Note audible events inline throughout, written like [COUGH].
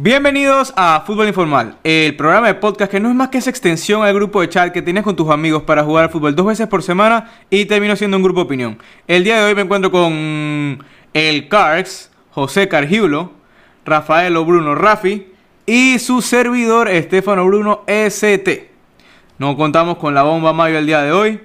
Bienvenidos a Fútbol Informal, el programa de podcast que no es más que esa extensión al grupo de chat que tienes con tus amigos para jugar al fútbol dos veces por semana y termino siendo un grupo de opinión. El día de hoy me encuentro con el Carx, José Cargiulo, Rafael Bruno Rafi y su servidor Estefano Bruno ST. No contamos con la bomba Mayo el día de hoy,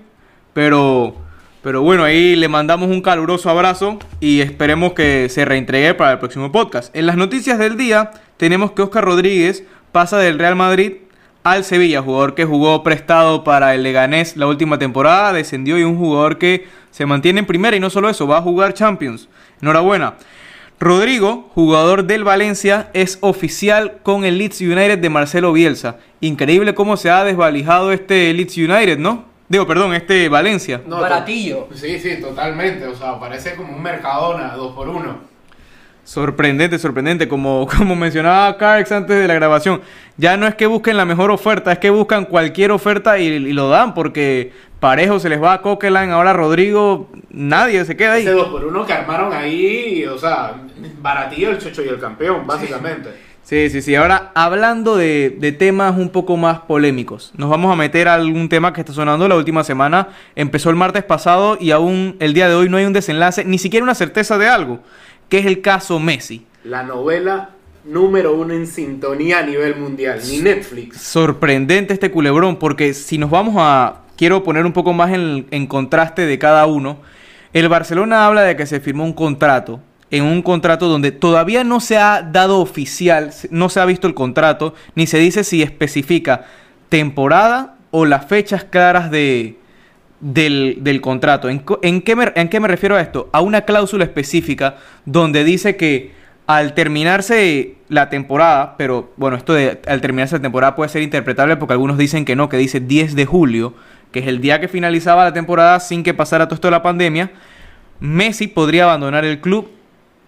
pero pero bueno, ahí le mandamos un caluroso abrazo y esperemos que se reentregue para el próximo podcast. En las noticias del día tenemos que Oscar Rodríguez pasa del Real Madrid al Sevilla, jugador que jugó prestado para el Leganés la última temporada, descendió y un jugador que se mantiene en primera y no solo eso, va a jugar Champions. Enhorabuena. Rodrigo, jugador del Valencia, es oficial con el Leeds United de Marcelo Bielsa. Increíble cómo se ha desvalijado este Leeds United, ¿no? Digo, perdón, este Valencia. No, Baratillo. Sí, sí, totalmente. O sea, parece como un Mercadona, dos por uno. Sorprendente, sorprendente. Como, [LAUGHS] como mencionaba Carx antes de la grabación, ya no es que busquen la mejor oferta, es que buscan cualquier oferta y, y lo dan, porque parejo se les va a Coquelin, ahora Rodrigo, nadie se queda ahí. Ese dos por uno que armaron ahí, o sea, baratillo el chocho y el campeón, básicamente. Sí, sí, sí. Ahora, hablando de, de temas un poco más polémicos, nos vamos a meter a algún tema que está sonando la última semana. Empezó el martes pasado y aún el día de hoy no hay un desenlace, ni siquiera una certeza de algo, que es el caso Messi. La novela número uno en sintonía a nivel mundial, ni Netflix. Sorprendente este culebrón, porque si nos vamos a... Quiero poner un poco más en, en contraste de cada uno. El Barcelona habla de que se firmó un contrato, en un contrato donde todavía no se ha dado oficial, no se ha visto el contrato, ni se dice si especifica temporada o las fechas claras de, del, del contrato. ¿En, qué me, ¿En qué me refiero a esto? A una cláusula específica donde dice que al terminarse la temporada, pero bueno, esto de al terminarse la temporada puede ser interpretable porque algunos dicen que no, que dice 10 de julio, que es el día que finalizaba la temporada sin que pasara todo esto de la pandemia, Messi podría abandonar el club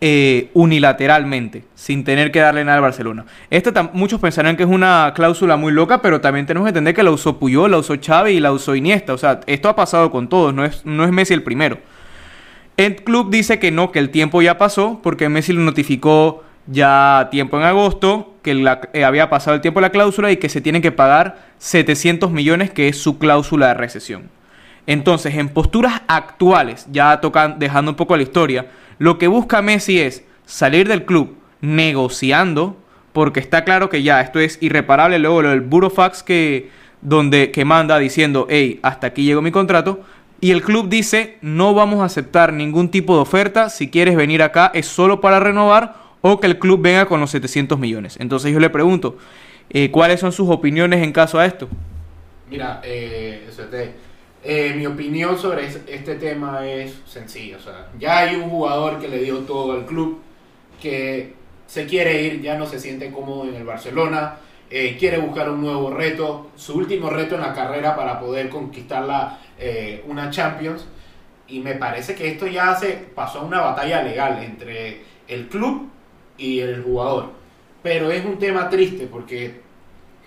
eh, unilateralmente, sin tener que darle nada al Barcelona. Esto tam- muchos pensarán que es una cláusula muy loca, pero también tenemos que entender que la usó Puyol, la usó Xavi y la usó Iniesta. O sea, esto ha pasado con todos, no es, no es Messi el primero. El club dice que no, que el tiempo ya pasó, porque Messi lo notificó ya tiempo en agosto, que eh, había pasado el tiempo de la cláusula y que se tienen que pagar 700 millones, que es su cláusula de recesión. Entonces, en posturas actuales, ya tocan, dejando un poco la historia, lo que busca Messi es salir del club negociando, porque está claro que ya esto es irreparable. Luego lo del Burofax que, donde, que manda diciendo, hey, hasta aquí llegó mi contrato. Y el club dice, no vamos a aceptar ningún tipo de oferta. Si quieres venir acá es solo para renovar o que el club venga con los 700 millones. Entonces yo le pregunto, eh, ¿cuáles son sus opiniones en caso a esto? Mira, eh, eh, mi opinión sobre es- este tema es sencilla. O sea, ya hay un jugador que le dio todo al club, que se quiere ir, ya no se siente cómodo en el Barcelona, eh, quiere buscar un nuevo reto, su último reto en la carrera para poder conquistar eh, una Champions. Y me parece que esto ya se pasó a una batalla legal entre el club y el jugador. Pero es un tema triste porque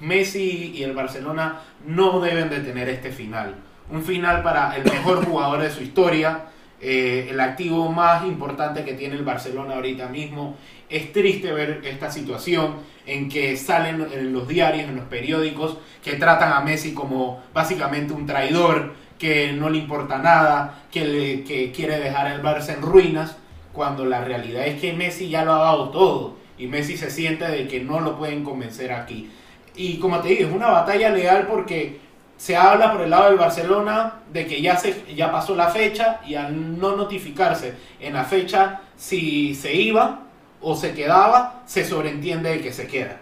Messi y el Barcelona no deben de tener este final. Un final para el mejor jugador de su historia, eh, el activo más importante que tiene el Barcelona ahorita mismo. Es triste ver esta situación en que salen en los diarios, en los periódicos, que tratan a Messi como básicamente un traidor, que no le importa nada, que, le- que quiere dejar el Barça en ruinas, cuando la realidad es que Messi ya lo ha dado todo y Messi se siente de que no lo pueden convencer aquí. Y como te digo, es una batalla legal porque se habla por el lado del Barcelona de que ya, se, ya pasó la fecha y al no notificarse en la fecha si se iba o se quedaba, se sobreentiende de que se queda.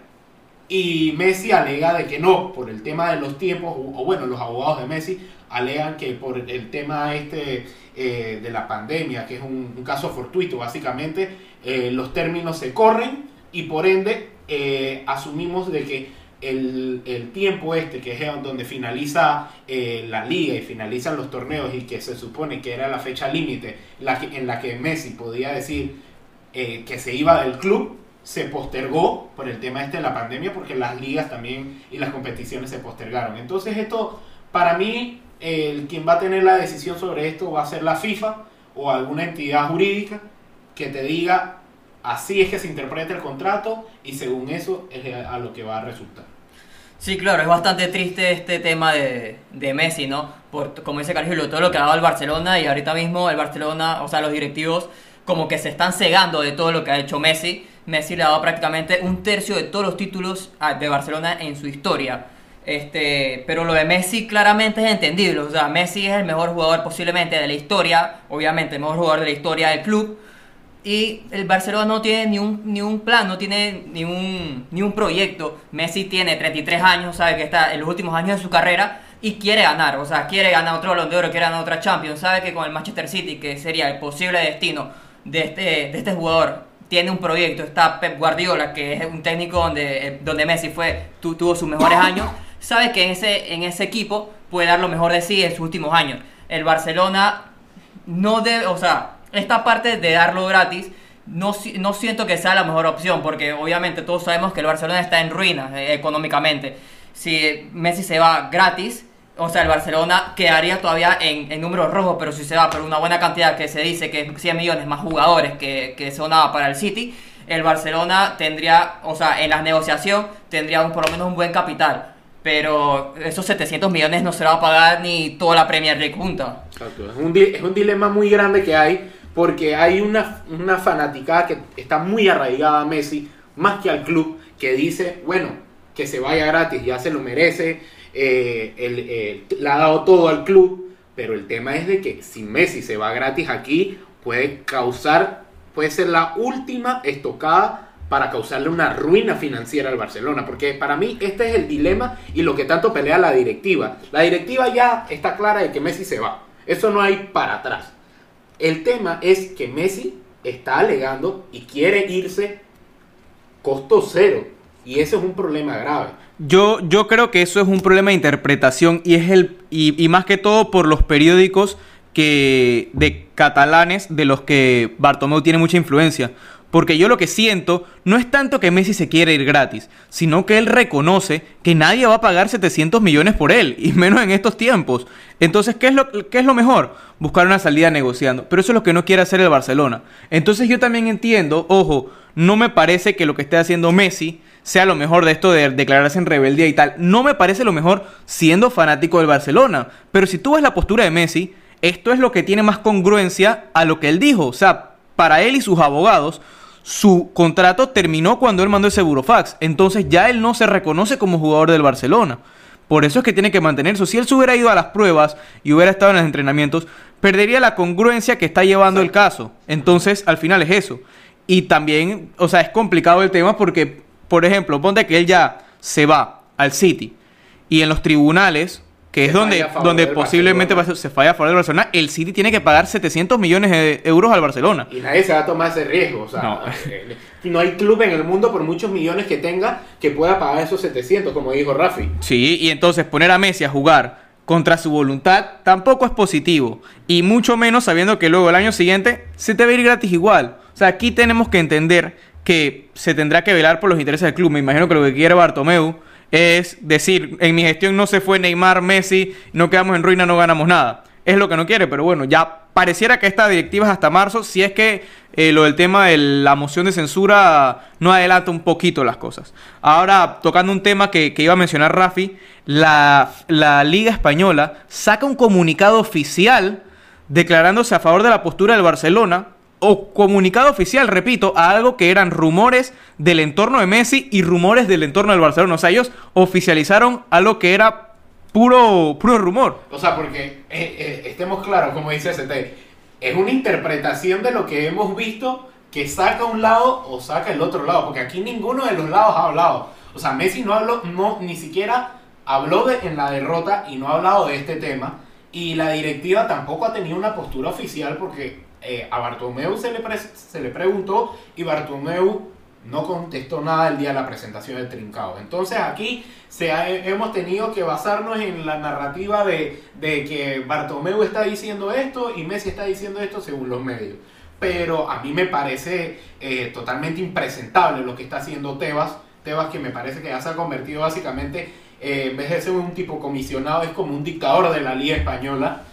Y Messi alega de que no, por el tema de los tiempos, o bueno, los abogados de Messi alegan que por el tema este eh, de la pandemia, que es un, un caso fortuito básicamente, eh, los términos se corren y por ende eh, asumimos de que el, el tiempo este, que es donde finaliza eh, la liga y finalizan los torneos y que se supone que era la fecha límite en la que Messi podía decir eh, que se iba del club, se postergó por el tema este de la pandemia porque las ligas también y las competiciones se postergaron. Entonces esto, para mí, el quien va a tener la decisión sobre esto va a ser la FIFA o alguna entidad jurídica que te diga así es que se interpreta el contrato y según eso es a lo que va a resultar. Sí, claro, es bastante triste este tema de, de Messi, ¿no? Por, como dice Carlos, todo lo que ha dado el Barcelona y ahorita mismo el Barcelona, o sea, los directivos como que se están cegando de todo lo que ha hecho Messi. Messi le ha dado prácticamente un tercio de todos los títulos de Barcelona en su historia. Este, pero lo de Messi claramente es entendible. O sea, Messi es el mejor jugador posiblemente de la historia, obviamente el mejor jugador de la historia del club. Y el Barcelona no tiene ni un, ni un plan, no tiene ni un, ni un proyecto. Messi tiene 33 años, sabe que está en los últimos años de su carrera y quiere ganar. O sea, quiere ganar otro Balón de Oro, quiere ganar otra Champions. Sabe que con el Manchester City, que sería el posible destino de este, de este jugador, tiene un proyecto. Está Pep Guardiola, que es un técnico donde, eh, donde Messi fue, tuvo sus mejores años. Sabe que en ese, en ese equipo puede dar lo mejor de sí en sus últimos años. El Barcelona no debe, o sea, esta parte de darlo gratis, no, no siento que sea la mejor opción, porque obviamente todos sabemos que el Barcelona está en ruinas eh, económicamente. Si Messi se va gratis, o sea, el Barcelona quedaría todavía en, números rojos, pero si se va por una buena cantidad que se dice que es 100 millones más jugadores que, que sonaba para el City, el Barcelona tendría, o sea, en la negociación tendría un, por lo menos un buen capital. Pero esos 700 millones no se va a pagar ni toda la Premier League junta. Exacto. Es un dilema muy grande que hay porque hay una, una fanaticada que está muy arraigada a Messi, más que al club, que dice, bueno, que se vaya gratis, ya se lo merece, eh, le ha dado todo al club, pero el tema es de que si Messi se va gratis aquí, puede causar, puede ser la última estocada para causarle una ruina financiera al Barcelona, porque para mí este es el dilema y lo que tanto pelea la directiva. La directiva ya está clara de que Messi se va, eso no hay para atrás. El tema es que Messi está alegando y quiere irse costo cero. Y ese es un problema grave. Yo, yo creo que eso es un problema de interpretación y es el y, más que todo por los periódicos que de catalanes de los que Bartomeu tiene mucha influencia. Porque yo lo que siento no es tanto que Messi se quiera ir gratis, sino que él reconoce que nadie va a pagar 700 millones por él, y menos en estos tiempos. Entonces, ¿qué es lo, qué es lo mejor? Buscar una salida negociando. Pero eso es lo que no quiere hacer el Barcelona. Entonces yo también entiendo, ojo, no me parece que lo que esté haciendo Messi sea lo mejor de esto de declararse en rebeldía y tal. No me parece lo mejor siendo fanático del Barcelona. Pero si tú ves la postura de Messi, esto es lo que tiene más congruencia a lo que él dijo. O sea, para él y sus abogados, su contrato terminó cuando él mandó ese burofax. Entonces ya él no se reconoce como jugador del Barcelona. Por eso es que tiene que mantenerse. Si él se hubiera ido a las pruebas y hubiera estado en los entrenamientos, perdería la congruencia que está llevando el caso. Entonces, al final es eso. Y también, o sea, es complicado el tema porque, por ejemplo, ponte que él ya se va al City y en los tribunales que es donde, donde posiblemente se falla a favor del Barcelona, el City tiene que pagar 700 millones de euros al Barcelona. Y nadie se va a tomar ese riesgo. O sea, no. [LAUGHS] Eh, no. hay club en el mundo, por muchos millones que tenga, que pueda pagar esos 700, como dijo Rafi. Sí, y entonces poner a Messi a jugar contra su voluntad tampoco es positivo. Y mucho menos sabiendo que luego el año siguiente se te va a ir gratis igual. O sea, aquí tenemos que entender que se tendrá que velar por los intereses del club. Me imagino que lo que quiere Bartomeu es decir, en mi gestión no se fue Neymar, Messi, no quedamos en ruina, no ganamos nada. Es lo que no quiere, pero bueno, ya pareciera que esta directiva es hasta marzo, si es que eh, lo del tema de la moción de censura no adelanta un poquito las cosas. Ahora, tocando un tema que, que iba a mencionar Rafi, la, la Liga Española saca un comunicado oficial declarándose a favor de la postura del Barcelona o comunicado oficial, repito, a algo que eran rumores del entorno de Messi y rumores del entorno del Barcelona. O sea, ellos oficializaron algo que era puro, puro rumor. O sea, porque eh, eh, estemos claros, como dice ST, es una interpretación de lo que hemos visto que saca un lado o saca el otro lado, porque aquí ninguno de los lados ha hablado. O sea, Messi no habló, no, ni siquiera habló de, en la derrota y no ha hablado de este tema. Y la directiva tampoco ha tenido una postura oficial porque eh, a Bartomeu se le, se le preguntó y Bartomeu no contestó nada el día de la presentación del Trincado. Entonces aquí se hemos tenido que basarnos en la narrativa de, que Bartomeu está diciendo esto y Messi está diciendo esto según los medios. Pero a mí me parece eh, totalmente impresentable lo que está haciendo Tebas. Tebas que me parece que ya se ha convertido básicamente, eh, en vez de ser un tipo comisionado, es como un dictador de la Liga Española.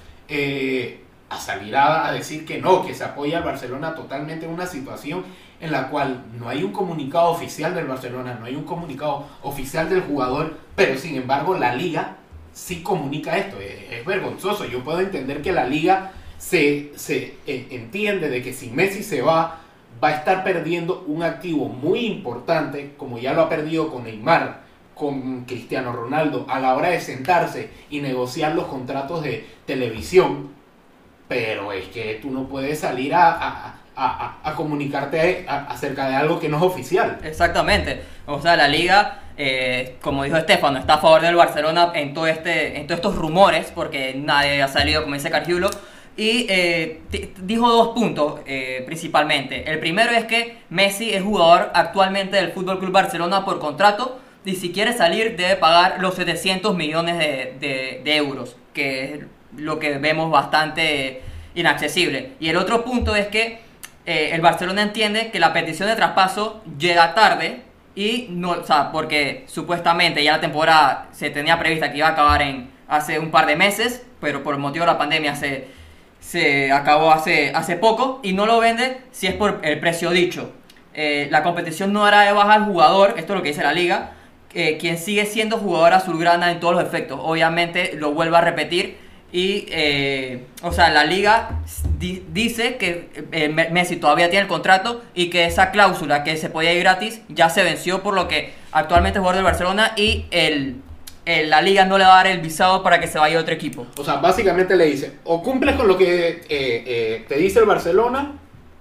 A salir a, decir que no, que se apoya al Barcelona totalmente en una situación en la cual no hay un comunicado oficial del Barcelona, no hay un comunicado oficial del jugador, pero sin embargo la liga sí comunica esto. Es, vergonzoso. Yo puedo entender que la liga se, se entiende de que si Messi se va, va a estar perdiendo un activo muy importante, como ya lo ha perdido con Neymar, con Cristiano Ronaldo, a la hora de sentarse y negociar los contratos de televisión. Pero es que tú no puedes salir a, a, comunicarte acerca de algo que no es oficial. Exactamente. O sea, la liga, eh, como dijo Estefano, está a favor del Barcelona en, todo este, en todos estos rumores, porque nadie ha salido, como dice Cargiulo. Y eh, dijo dos puntos eh, principalmente. El primero es que Messi es jugador actualmente del Fútbol Club Barcelona por contrato y si quiere salir debe pagar los 700 millones de, de euros, que lo que vemos bastante inaccesible. Y el otro punto es que eh, el Barcelona entiende que la petición de traspaso llega tarde y no, o sea, porque supuestamente ya la temporada se tenía prevista que iba a acabar en hace un par de meses, pero por motivo de la pandemia se, se acabó hace, hace poco y no lo vende si es por el precio dicho. Eh, la competición no hará de baja al jugador, esto es lo que dice la liga, eh, quien sigue siendo jugador azulgrana en todos los efectos. Obviamente lo vuelvo a repetir, y, eh, o sea, la liga dice que eh, Messi todavía tiene el contrato y que esa cláusula que se podía ir gratis ya se venció, por lo que actualmente es jugador del Barcelona y el, la liga no le va a dar el visado para que se vaya a otro equipo. O sea, básicamente le dice, o cumples con lo que eh, te dice el Barcelona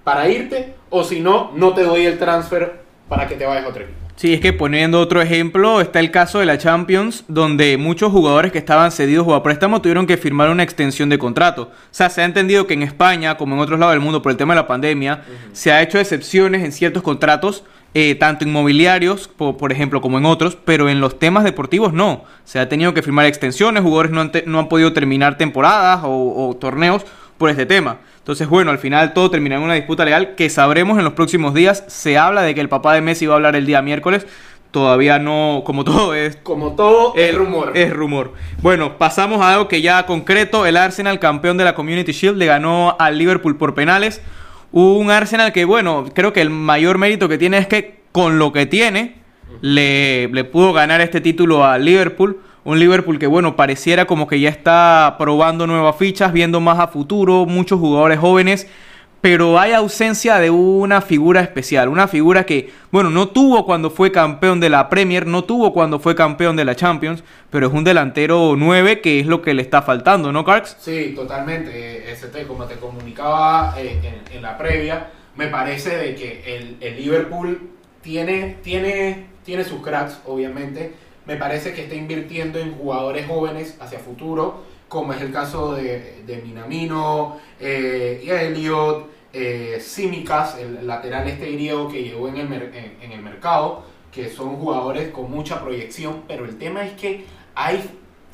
para irte, o si no, no te doy el transfer para que te vayas a otro equipo. Sí, es que poniendo otro ejemplo, está el caso de la Champions, donde muchos jugadores que estaban cedidos o a préstamo tuvieron que firmar una extensión de contrato. O sea, se ha entendido que en España, como en otros lados del mundo, por el tema de la pandemia, se ha hecho excepciones en ciertos contratos, eh, tanto inmobiliarios, por, ejemplo, como en otros, pero en los temas deportivos no. Se ha tenido que firmar extensiones, jugadores no han, no han podido terminar temporadas o torneos por este tema. Entonces, bueno, al final todo termina en una disputa legal que sabremos en los próximos días. Se habla de que el papá de Messi va a hablar el día miércoles. Todavía no, como todo es... Como todo es rumor. Es rumor. Bueno, pasamos a algo que ya concreto. El Arsenal, campeón de la Community Shield, le ganó al Liverpool por penales. Un Arsenal que, bueno, creo que el mayor mérito que tiene es que con lo que tiene, le, le pudo ganar este título al Liverpool. Un Liverpool que, bueno, pareciera como que ya está probando nuevas fichas, viendo más a futuro, muchos jugadores jóvenes, pero hay ausencia de una figura especial, una figura que, bueno, no tuvo cuando fue campeón de la Premier, no tuvo cuando fue campeón de la Champions, pero es un delantero 9 que es lo que le está faltando, ¿no, Carx? Sí, totalmente. ST, como te comunicaba eh, en, la previa, me parece de que el, el Liverpool tiene, tiene, tiene sus cracks, obviamente me parece que está invirtiendo en jugadores jóvenes hacia futuro, como es el caso de, de Minamino, eh, Elliot, eh, Simicas, el lateral este griego que llegó en el, en el mercado, que son jugadores con mucha proyección, pero el tema es que hay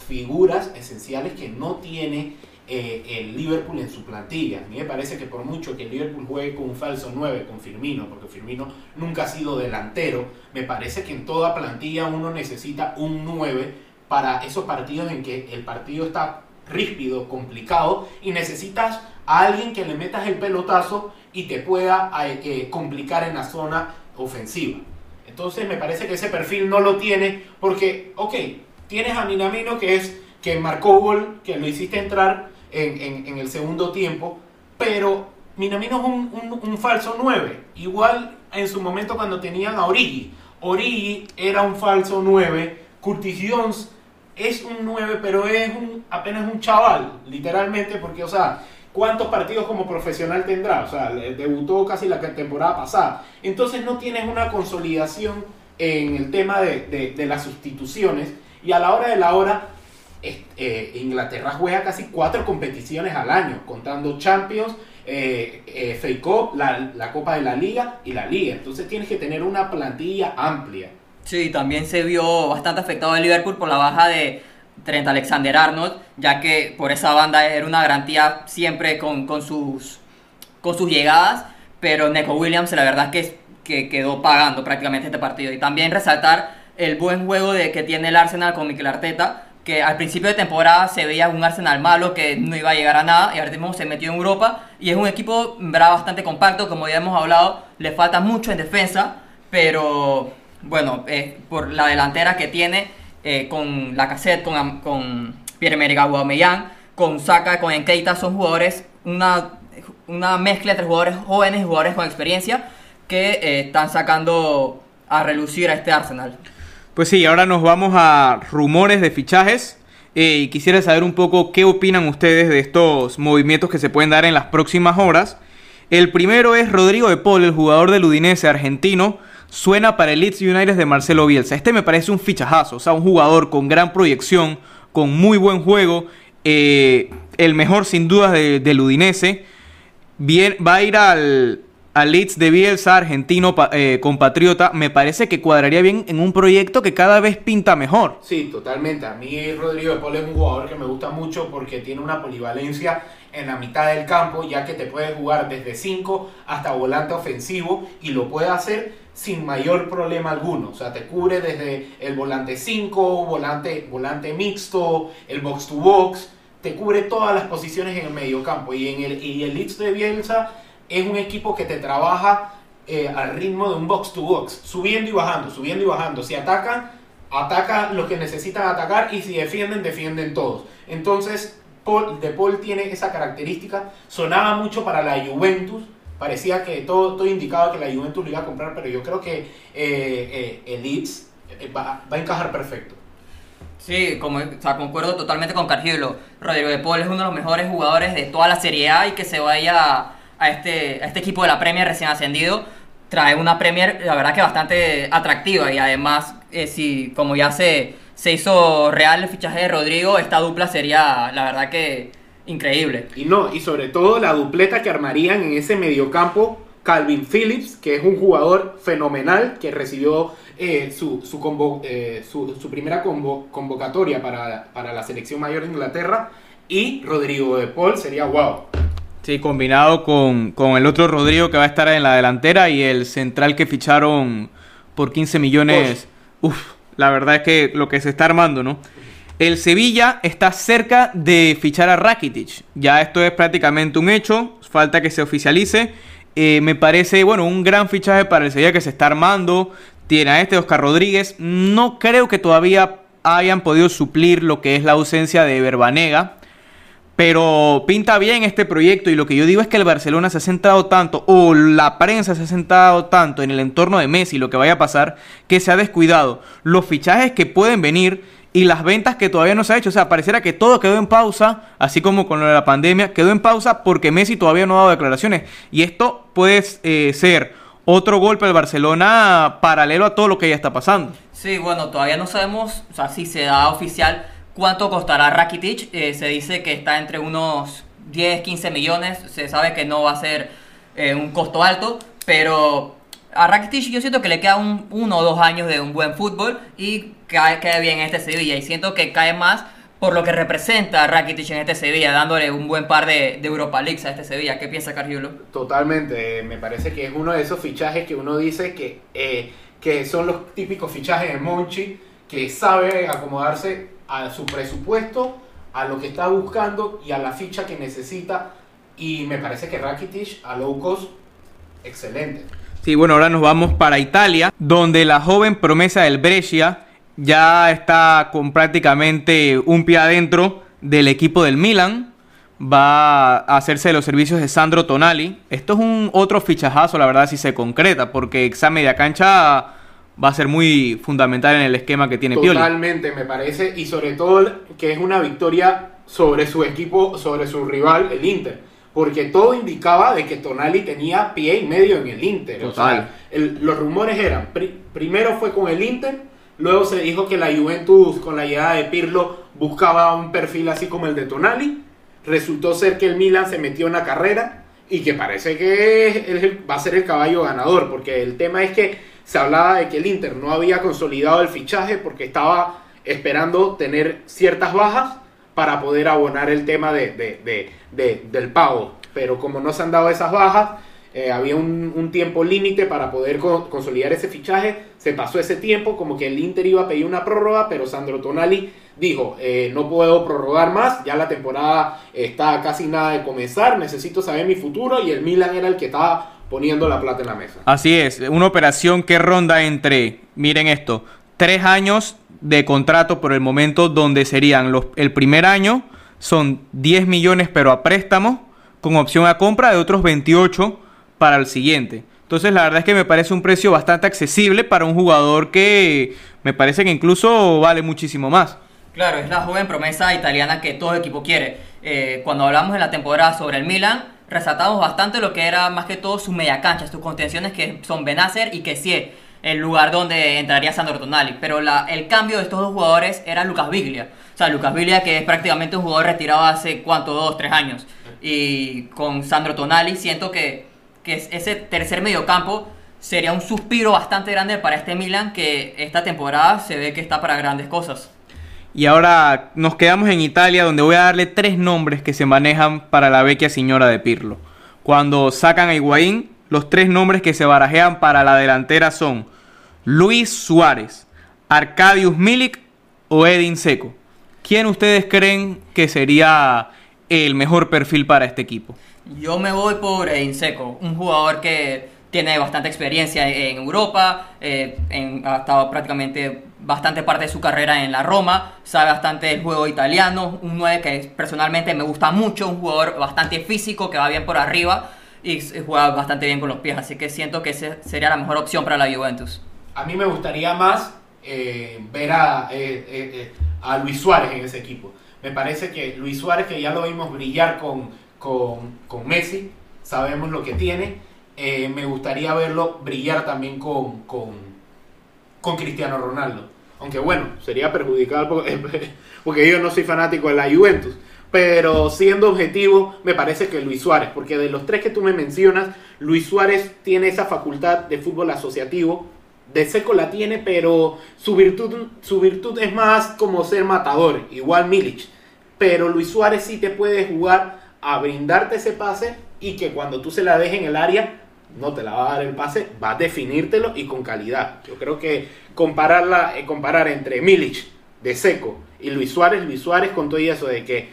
figuras esenciales que no tiene eh, el Liverpool en su plantilla. A mí me parece que por mucho que el Liverpool juegue con un falso 9, con Firmino, porque Firmino nunca ha sido delantero, me parece que en toda plantilla uno necesita un 9 para esos partidos en que el partido está ríspido, complicado, y necesitas a alguien que le metas el pelotazo y te pueda eh, complicar en la zona ofensiva. Entonces me parece que ese perfil no lo tiene porque, ok, tienes a Minamino que es que marcó gol, que lo hiciste entrar, en, el segundo tiempo, pero Minamino es un, falso 9, igual en su momento cuando tenían a Origi. Origi era un falso 9, Curtis Jones es un 9, pero es un, apenas un chaval, literalmente, porque, o sea, ¿cuántos partidos como profesional tendrá? O sea, debutó casi la temporada pasada. Entonces no tienes una consolidación en el tema de, de las sustituciones y a la hora de la hora eh, Inglaterra juega casi cuatro competiciones al año, contando Champions, eh, eh la, Copa de la Liga y la Liga. Entonces tienes que tener una plantilla amplia. Sí, también se vio bastante afectado el Liverpool por la baja de Trent Alexander Arnold, ya que por esa banda era una garantía siempre con, sus, con sus llegadas, pero Neco Williams la verdad que, que quedó pagando prácticamente este partido. Y también resaltar el buen juego de, que tiene el Arsenal con Mikel Arteta, que al principio de temporada se veía un Arsenal malo que no iba a llegar a nada y ahora mismo se metió en Europa y es un equipo bastante compacto como ya hemos hablado le falta mucho en defensa, pero bueno, eh, por la delantera que tiene eh, con la cassette, con, con Pierre-Emerick Aubameyang, con Saka, con Enkeita, son jugadores, una, una mezcla entre jugadores jóvenes y jugadores con experiencia que eh, están sacando a relucir a este Arsenal. Pues sí, ahora nos vamos a rumores de fichajes. Eh, y quisiera saber un poco qué opinan ustedes de estos movimientos que se pueden dar en las próximas horas. El primero es Rodrigo de Paul, el jugador del Udinese argentino. Suena para el Leeds United de Marcelo Bielsa. Este me parece un fichajazo, o sea, un jugador con gran proyección, con muy buen juego. Eh, el mejor sin dudas del Udinese. Bien, va a ir al, al Leeds de Bielsa, argentino eh, compatriota, me parece que cuadraría bien en un proyecto que cada vez pinta mejor. Sí, totalmente. A mí Rodrigo de Paul es un jugador que me gusta mucho porque tiene una polivalencia en la mitad del campo, ya que te puede jugar desde 5 hasta volante ofensivo y lo puede hacer sin mayor problema alguno. O sea, te cubre desde el volante 5, volante, volante mixto, el box to box, te cubre todas las posiciones en el medio campo. Y, en el, y el Leeds de Bielsa es un equipo que te trabaja eh, al ritmo de un box to box, subiendo y bajando, subiendo y bajando. Si atacan, ataca los que necesitan atacar y si defienden, defienden todos. Entonces, Paul, De Paul tiene esa característica. Sonaba mucho para la Juventus. Parecía que todo, todo indicaba que la Juventus lo iba a comprar, pero yo creo que eh, eh, el Leeds va, va, a encajar perfecto. Sí, como, o sea, concuerdo totalmente con Cargillo. Rodrigo De Paul es uno de los mejores jugadores de toda la Serie A y que se vaya a este, a este equipo de la Premier recién ascendido, trae una Premier, la verdad que bastante atractiva y además, eh, si como ya se, hizo real el fichaje de Rodrigo, esta dupla sería, la verdad que increíble. Y no, y sobre todo la dupleta que armarían en ese mediocampo Calvin Phillips, que es un jugador fenomenal que recibió eh, eh, su, primera convocatoria para, para la selección mayor de Inglaterra, y Rodrigo de Paul sería wow. Sí, combinado con, el otro Rodrigo que va a estar en la delantera y el central que ficharon por 15 millones. Uf, la verdad es que lo que se está armando, ¿no? El Sevilla está cerca de fichar a Rakitic. Ya esto es prácticamente un hecho, falta que se oficialice. Eh, me parece, bueno, un gran fichaje para el Sevilla que se está armando. Tiene a este Oscar Rodríguez. No creo que todavía hayan podido suplir lo que es la ausencia de Verbanega. Pero pinta bien este proyecto y lo que yo digo es que el Barcelona se ha centrado tanto, o la prensa se ha centrado tanto en el entorno de Messi, lo que vaya a pasar, que se ha descuidado los fichajes que pueden venir y las ventas que todavía no se ha hecho. O sea, pareciera que todo quedó en pausa, así como con lo de la pandemia, quedó en pausa porque Messi todavía no ha dado declaraciones. Y esto puede eh, ser otro golpe al Barcelona paralelo a todo lo que ya está pasando. Sí, bueno, todavía no sabemos, si se da oficial ¿Cuánto costará Rakitic? Eh, se dice que está entre unos 10, 15 millones. Se sabe que no va a ser eh, un costo alto, pero a Rakitic yo siento que le queda un, uno o dos años de un buen fútbol y cae, cae bien en este Sevilla. Y siento que cae más por lo que representa Rakitic en este Sevilla, dándole un buen par de, de Europa Leagues a este Sevilla. ¿Qué piensa Cargiulo? Totalmente, me parece que es uno de esos fichajes que uno dice que, eh, que son los típicos fichajes de Monchi, que sabe acomodarse a su presupuesto, a lo que está buscando y a la ficha que necesita. Y me parece que Rakitic a low cost, excelente. Sí, bueno, ahora nos vamos para Italia, donde la joven promesa del Brescia ya está con prácticamente un pie adentro del equipo del Milan. Va a hacerse los servicios de Sandro Tonali. Esto es un otro fichajazo, la verdad, si se concreta, porque examen de cancha va a ser muy fundamental en el esquema que tiene Pioli. Totalmente, me parece, y sobre todo que es una victoria sobre su equipo, sobre su rival, el Inter. Porque todo indicaba de que Tonali tenía pie y medio en el Inter. Total. los rumores eran, primero fue con el Inter, luego se dijo que la Juventus con la llegada de Pirlo buscaba un perfil así como el de Tonali. Resultó ser que el Milan se metió en la carrera y que parece que va a ser el caballo ganador, porque el tema es que se hablaba de que el Inter no había consolidado el fichaje porque estaba esperando tener ciertas bajas para poder abonar el tema de, del pago. Pero como no se han dado esas bajas, eh, había un, tiempo límite para poder consolidar ese fichaje. Se pasó ese tiempo, como que el Inter iba a pedir una prórroga, pero Sandro Tonali dijo, eh, no puedo prorrogar más, ya la temporada está casi nada de comenzar, necesito saber mi futuro y el Milan era el que estaba poniendo la plata en la mesa. Así es, una operación que ronda entre, miren esto, tres años de contrato por el momento donde serían los, el primer año son 10 millones pero a préstamo con opción a compra de otros 28 para el siguiente. Entonces la verdad es que me parece un precio bastante accesible para un jugador que me parece que incluso vale muchísimo más. Claro, es la joven promesa italiana que todo equipo quiere. Eh, cuando hablamos en la temporada sobre el Milan, resaltamos bastante lo que era más que todo su media cancha, sus contenciones que son Benacer y sí el lugar donde entraría Sandro Tonali. Pero la, el cambio de estos dos jugadores era Lucas Biglia. O sea, Lucas Biglia que es prácticamente un jugador retirado hace, ¿cuánto? Dos, tres años. Y con Sandro Tonali siento que, que ese tercer mediocampo sería un suspiro bastante grande para este Milan que esta temporada se ve que está para grandes cosas. Y ahora nos quedamos en Italia donde voy a darle tres nombres que se manejan para la vecchia señora de Pirlo. Cuando sacan a Higuaín, los tres nombres que se barajean para la delantera son Luis Suárez, Arcadius Milik o Edin Seco. ¿Quién ustedes creen que sería el mejor perfil para este equipo? Yo me voy por Edin Seco, un jugador que tiene bastante experiencia en Europa, eh, ha estado prácticamente bastante parte de su carrera en la Roma, sabe bastante del juego italiano, un 9 que personalmente me gusta mucho, un jugador bastante físico que va bien por arriba y juega bastante bien con los pies, así que siento que esa sería la mejor opción para la Juventus. A mí me gustaría más eh, ver a, eh, a Luis Suárez en ese equipo. Me parece que Luis Suárez, que ya lo vimos brillar con, con, con Messi, sabemos lo que tiene eh, me gustaría verlo brillar también con, con, con, Cristiano Ronaldo. Aunque bueno, sería perjudicado porque, [LAUGHS] porque yo no soy fanático de la Juventus. Pero siendo objetivo, me parece que Luis Suárez, porque de los tres que tú me mencionas, Luis Suárez tiene esa facultad de fútbol asociativo. De seco la tiene, pero su virtud, su virtud es más como ser matador, igual Milic. Pero Luis Suárez sí te puede jugar a brindarte ese pase y que cuando tú se la dejes en el área, no te la va a dar el pase, va a definírtelo y con calidad. Yo creo que compararla, eh, comparar entre Milic de seco y Luis Suárez, Luis Suárez con todo eso de que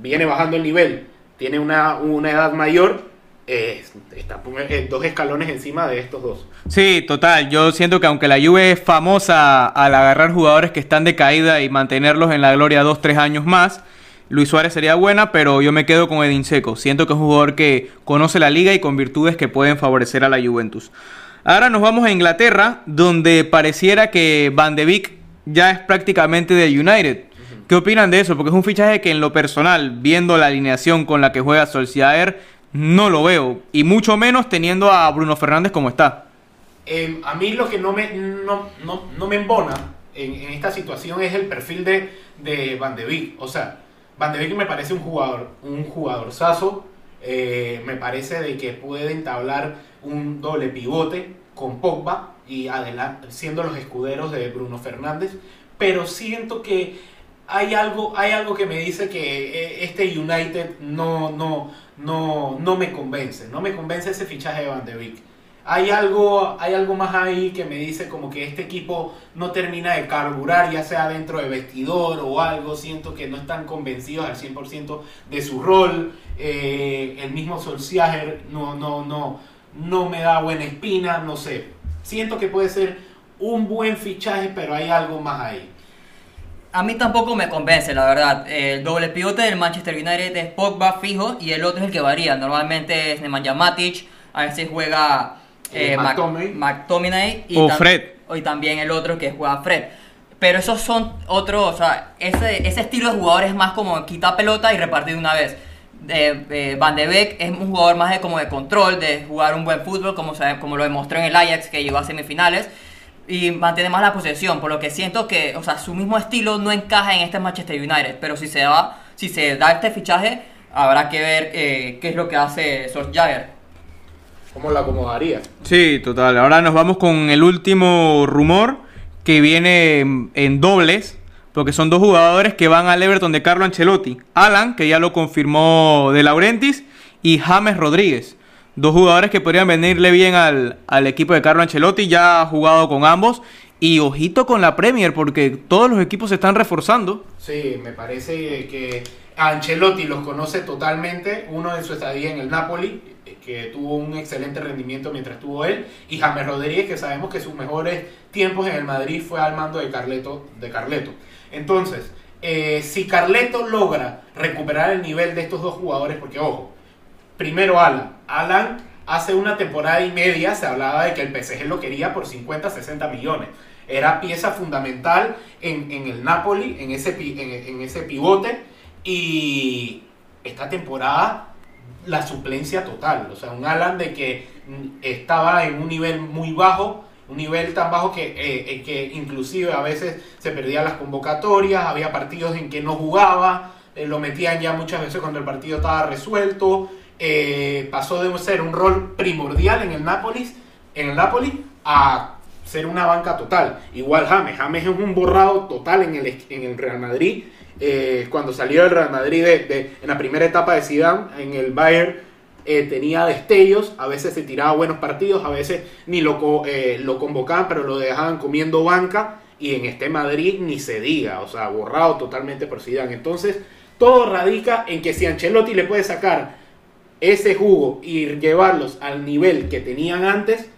viene bajando el nivel, tiene una, una edad mayor, eh, está dos escalones encima de estos dos. Sí, total. Yo siento que aunque la Juve es famosa al agarrar jugadores que están de caída y mantenerlos en la gloria dos, tres años más, Luis Suárez sería buena, pero yo me quedo con Edin Seco. Siento que es un jugador que conoce la liga y con virtudes que pueden favorecer a la Juventus. Ahora nos vamos a Inglaterra, donde pareciera que Van de Beek ya es prácticamente de United. ¿Qué opinan de eso? Porque es un fichaje que en lo personal, viendo la alineación con la que juega Solskjaer, no lo veo. Y mucho menos teniendo a Bruno Fernández como está. Em, a mí lo que no me, no, me embona en, esta situación es el perfil de, de Van de Beek. O sea, Van de Beek me parece un jugador, un jugador saso. Eh, me parece de que puede entablar un doble pivote con Pogba y siendo los escuderos de Bruno Fernández. Pero siento que hay algo, hay algo que me dice que eh, este United no, no, no, no me convence. No me convence ese fichaje de Van de Beek hay algo, hay algo más ahí que me dice como que este equipo no termina de carburar, ya sea dentro de vestidor o algo. Siento que no están convencidos al 100% de su rol. Eh, el mismo Solskjaer no, no, no, no me da buena espina, no sé. Siento que puede ser un buen fichaje, pero hay algo más ahí. A mí tampoco me convence, la verdad. El doble pivote del Manchester United es Pogba fijo y el otro es el que varía. Normalmente es Nemanja Matic, a veces juega eh, McTominay y, o Fred. y también el otro que juega Fred. Pero esos son otros, o sea, ese, ese estilo de jugador es más como quitar pelota y repartir de una vez. Eh, Van de Beek es un jugador más de como de control, de jugar un buen fútbol, como, como lo demostró en el Ajax que llegó a semifinales y mantiene más la posesión, por lo que siento que, o sea, su mismo estilo no encaja en este Manchester United, pero si se va, si se da este fichaje, habrá que ver eh, qué es lo que hace Solskjaer. ¿Cómo la acomodaría? Sí, total. Ahora nos vamos con el último rumor que viene en dobles, porque son dos jugadores que van al Everton de Carlo Ancelotti. Alan, que ya lo confirmó de Laurentis, y James Rodríguez. Dos jugadores que podrían venirle bien al, al equipo de Carlo Ancelotti, ya ha jugado con ambos. Y ojito con la Premier, porque todos los equipos se están reforzando. Sí, me parece que Ancelotti los conoce totalmente, uno de su estadía en el Napoli, que tuvo un excelente rendimiento mientras tuvo él, y James Rodríguez, que sabemos que sus mejores tiempos en el Madrid fue al mando de Carleto. De Carleto. Entonces, eh, si Carleto logra recuperar el nivel de estos dos jugadores, porque ojo, primero Alan, Alan hace una temporada y media se hablaba de que el PSG lo quería por 50, 60 millones. Era pieza fundamental en, en el Napoli, en ese, en ese pivote. Y esta temporada, la suplencia total. O sea, un Alan de que mm, estaba en un nivel muy bajo, un nivel tan bajo que, eh, eh, que inclusive a veces se perdían las convocatorias, había partidos en que no jugaba, eh, lo metían ya muchas veces cuando el partido estaba resuelto. eh, pasó de ser un rol primordial en el Nápoles, en el Napoli a ser una banca total. Igual James, James es un borrado total en el, en el Real Madrid. Eh, cuando salió del Real Madrid de- en la primera etapa de Zidane, en el Bayern eh, tenía destellos, a veces se tiraba buenos partidos, a veces ni lo, eh, lo convocaban, pero lo dejaban comiendo banca. Y en este Madrid ni se diga, o sea, borrado totalmente por Zidane. Entonces, todo radica en que si Ancelotti le puede sacar ese jugo y llevarlos al nivel que tenían antes,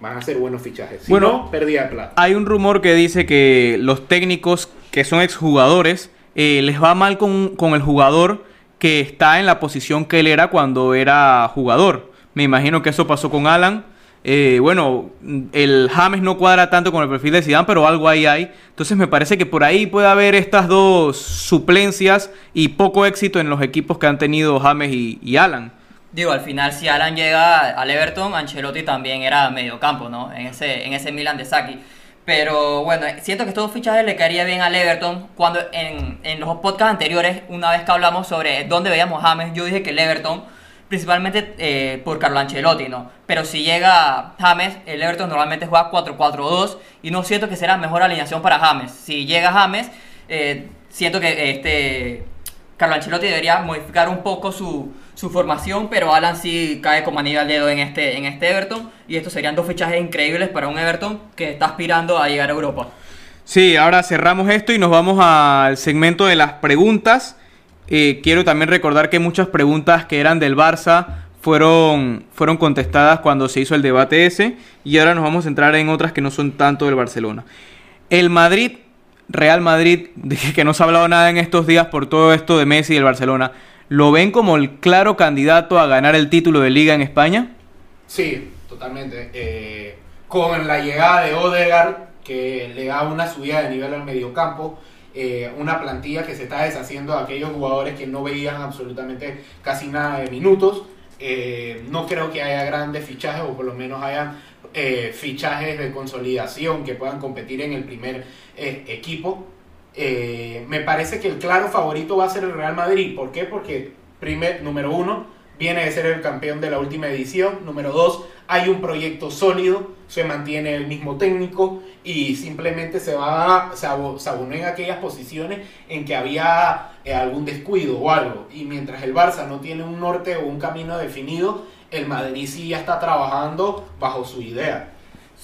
van a ser buenos fichajes. Si Bueno. no, pérdida de plata. Hay un rumor que dice que los técnicos que son exjugadores eh, les va mal con, con el jugador que está en la posición que él era cuando era jugador. Me imagino que eso pasó con Alan. Eh, bueno, el James no cuadra tanto con el perfil de Zidane, pero algo ahí hay. Entonces me parece que por ahí puede haber estas dos suplencias y poco éxito en los equipos que han tenido James y, y Alan. Digo, al final si Alan llega al Everton, Ancelotti también era mediocampo, ¿no? En ese, en ese Milan de Saki. Pero bueno, siento que estos fichajes le caería bien al Everton. Cuando en, en los podcasts anteriores, una vez que hablamos sobre dónde veíamos James, yo dije que el Everton, principalmente eh, por Carlo Ancelotti, ¿no? Pero si llega James, el Everton normalmente juega 4-4-2 y no siento que será mejor alineación para James. Si llega James, eh, siento que este Carlo Ancelotti debería modificar un poco su, su formación, pero Alan sí cae como anillo al dedo en este, en este Everton. Y estos serían dos fichajes increíbles para un Everton que está aspirando a llegar a Europa. Sí, ahora cerramos esto y nos vamos al segmento de las preguntas. Eh, quiero también recordar que muchas preguntas que eran del Barça fueron, fueron contestadas cuando se hizo el debate ese y ahora nos vamos a entrar en otras que no son tanto del Barcelona. El Madrid, Real Madrid, [LAUGHS] que no se ha hablado nada en estos días por todo esto de Messi y el Barcelona, ¿lo ven como el claro candidato a ganar el título de liga en España? Sí, totalmente. Eh, con la llegada de Odegaard, que le da una subida de nivel al mediocampo, eh, una plantilla que se está deshaciendo de aquellos jugadores que no veían absolutamente casi nada de minutos. Eh, no creo que haya grandes fichajes, o por lo menos haya eh, fichajes de consolidación que puedan competir en el primer equipo. Eh, me parece que el claro favorito va a ser el Real Madrid. ¿Por qué? Porque, primer, número uno, viene de ser el campeón de la última edición. Número dos, hay un proyecto sólido, se mantiene el mismo técnico y simplemente se va se abo- se abonó en aquellas posiciones en que había eh, algún descuido o algo. Y mientras el Barça no tiene un norte o un camino definido, el Madrid sí ya está trabajando bajo su idea.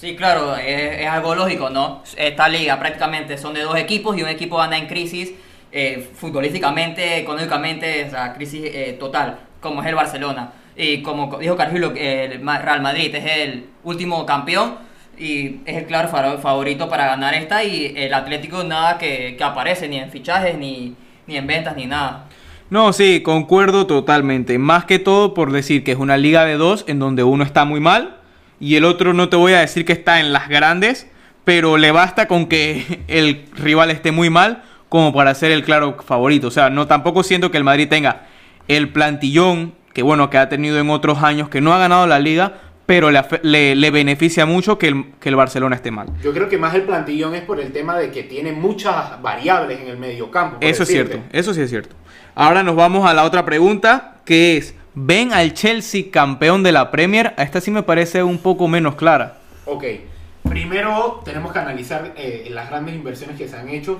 Sí, claro, es, algo lógico, ¿no? Esta liga prácticamente son de dos equipos y un equipo anda en crisis eh, futbolísticamente, económicamente, o sea, crisis eh, total, como es el Barcelona. Y como dijo Cargillo, el Ma- Real Madrid es el último campeón y es el claro favorito para ganar esta y el Atlético nada que, que aparece, ni en fichajes, ni, ni en ventas, ni nada. No, sí, concuerdo totalmente. Más que todo por decir que es una liga de dos en donde uno está muy mal y el otro no te voy a decir que está en las grandes, pero le basta con que [LAUGHS] el rival esté muy mal como para ser el claro favorito. O sea, no tampoco siento que el Madrid tenga el plantillón que bueno que ha tenido en otros años que no ha ganado la liga, pero le, afe- le- le beneficia mucho que el, que el Barcelona esté mal. Yo creo que más el plantillón es por el tema de que tiene muchas variables en el mediocampo. por Eso es cierto, eso sí es cierto. Ahora nos vamos a la otra pregunta, que es, ¿ven al Chelsea campeón de la Premier? A esta sí me parece un poco menos clara. Ok, primero tenemos que analizar eh, las grandes inversiones que se han hecho.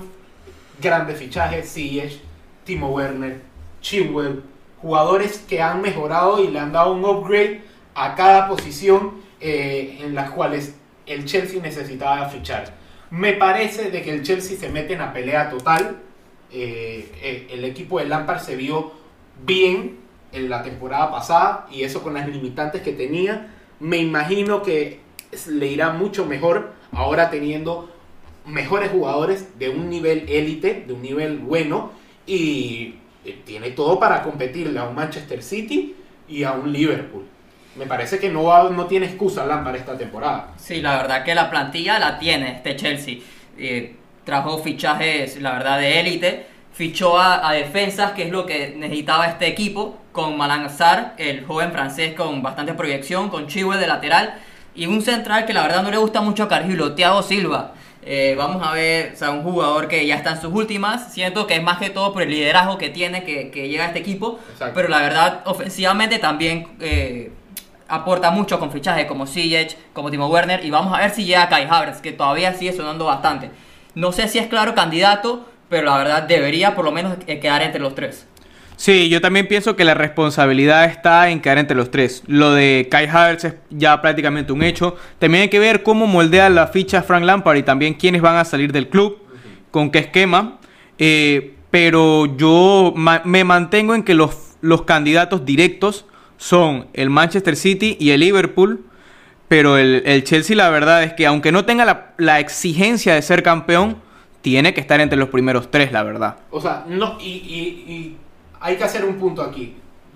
Grandes fichajes, Ziyech, Timo Werner, Chilwell, jugadores que han mejorado y le han dado un upgrade a cada posición eh, en las cuales el Chelsea necesitaba fichar. Me parece de que el Chelsea se mete en la pelea total eh, eh, el equipo de Lampard se vio bien en la temporada pasada y eso con las limitantes que tenía. Me imagino que le irá mucho mejor ahora teniendo mejores jugadores de un nivel élite, de un nivel bueno y tiene todo para competirle a un Manchester City y a un Liverpool. Me parece que no, no tiene excusa Lampard esta temporada. Sí, la verdad que la plantilla la tiene este Chelsea. Eh, trajo fichajes, la verdad, de élite. Fichó a, a defensas, que es lo que necesitaba este equipo, con Malang Sarr, el joven francés con bastante proyección, con Chilwell de lateral, y un central que la verdad no le gusta mucho a Cargillo, Thiago Silva. Eh, vamos a ver, o sea, un jugador que ya está en sus últimas. Siento que es más que todo por el liderazgo que tiene, que, que llega a este equipo. Exacto. Pero la verdad, ofensivamente también eh, aporta mucho con fichajes como Ziyech, como Timo Werner. Y vamos a ver si llega Kai Havertz, que todavía sigue sonando bastante. No sé si es claro candidato, pero la verdad debería por lo menos eh, quedar entre los tres. Sí, yo también pienso que la responsabilidad está en quedar entre los tres. Lo de Kai Havertz es ya prácticamente un hecho. También hay que ver cómo moldea la ficha Frank Lampard y también quiénes van a salir del club, con qué esquema. Eh, pero yo me mantengo en que los, los candidatos directos son el Manchester City y el Liverpool. Pero el, el Chelsea la verdad es que aunque no tenga la, la exigencia de ser campeón, tiene que estar entre los primeros tres, la verdad. O sea, no, y, y- y hay que hacer un punto aquí.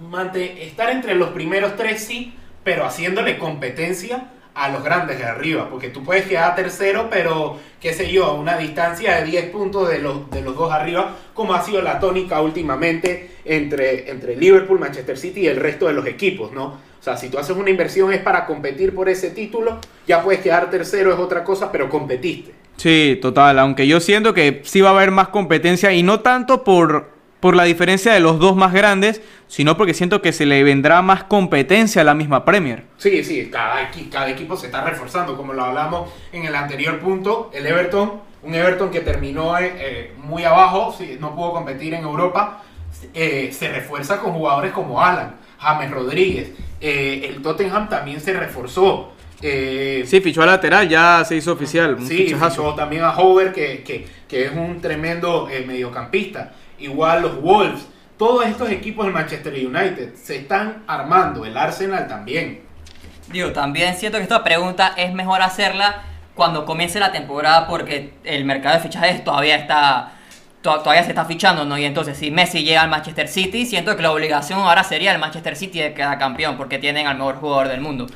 Mante- estar entre los primeros tres sí, pero haciéndole competencia a los grandes de arriba. Porque tú puedes quedar tercero, pero qué sé yo, a una distancia de 10 puntos de los, de los dos arriba, como ha sido la tónica últimamente entre, entre Liverpool, Manchester City y el resto de los equipos, ¿no? O sea, si tú haces una inversión es para competir por ese título, ya puedes quedar tercero, es otra cosa, pero competiste. Sí, total, aunque yo siento que sí va a haber más competencia y no tanto por, por la diferencia de los dos más grandes, sino porque siento que se le vendrá más competencia a la misma Premier. Sí, sí, cada, cada equipo se está reforzando, como lo hablamos en el anterior punto, el Everton, un Everton que terminó eh, eh, muy abajo, no pudo competir en Europa, eh, se refuerza con jugadores como Alan, James Rodríguez, el Tottenham también se reforzó. Eh, Sí, fichó a lateral, ya se hizo oficial, un Sí, fichajazo. fichó también a Hover, que, que- que es un tremendo eh, mediocampista. Igual los Wolves. Todos estos equipos del Manchester United se están armando. El Arsenal también. Digo, también siento que esta pregunta es mejor hacerla cuando comience la temporada porque el mercado de fichajes todavía está to- todavía se está fichando, ¿no? Y entonces si Messi llega al Manchester City, siento que la obligación ahora sería el Manchester City de quedar campeón porque tienen al mejor jugador del mundo.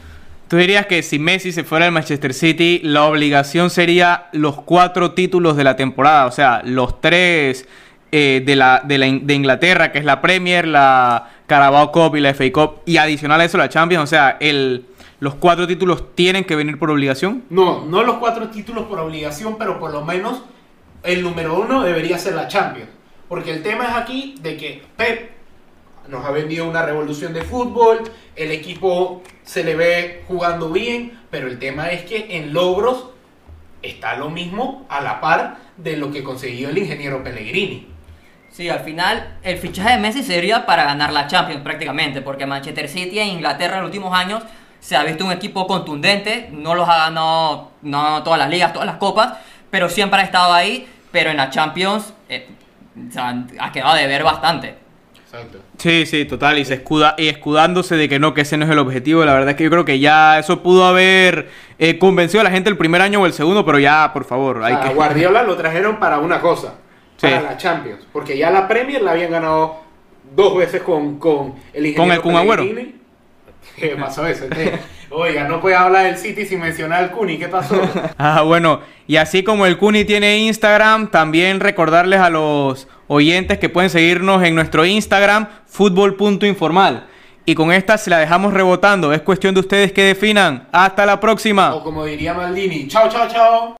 Tú dirías que si Messi se fuera al Manchester City, la obligación sería los cuatro títulos de la temporada, o sea, los tres eh, de, la, de, la de Inglaterra, que es la Premier, la Carabao Cup y la FA Cup, y adicional a eso la Champions, o sea, el, los cuatro títulos tienen que venir por obligación. No, no los cuatro títulos por obligación, pero por lo menos el número uno debería ser la Champions. Porque el tema es aquí de que Pep nos ha vendido una revolución de fútbol, el equipo se le ve jugando bien, pero el tema es que en logros está lo mismo a la par de lo que consiguió el ingeniero Pellegrini. Sí, al final el fichaje de Messi sería para ganar la Champions prácticamente, porque Manchester City en Inglaterra en los últimos años se ha visto un equipo contundente, no los ha ganado no todas las ligas, todas las copas, pero siempre ha estado ahí, pero en la Champions eh, ha quedado de ver bastante. Exacto. Sí, sí, total, y se escuda, y escudándose de que no, que ese no es el objetivo, la verdad es que yo creo que ya eso pudo haber eh, convencido a la gente el primer año o el segundo, pero ya, por favor, hay a que... Guardiola lo trajeron para una cosa, Sí. para la Champions, porque ya la Premier la habían ganado dos veces con, con el ingeniero Con el Kun Agüero. ¿Qué pasó eso? Oiga, no puede hablar del City sin mencionar al Cuni, ¿qué pasó? [LAUGHS] Ah, bueno, y así como el Cuni tiene Instagram, también recordarles a los oyentes que pueden seguirnos en nuestro Instagram, fútbol.informal. Y con esta se la dejamos rebotando, es cuestión de ustedes que definan. Hasta la próxima. o como diría Maldini, chao, chao, chao.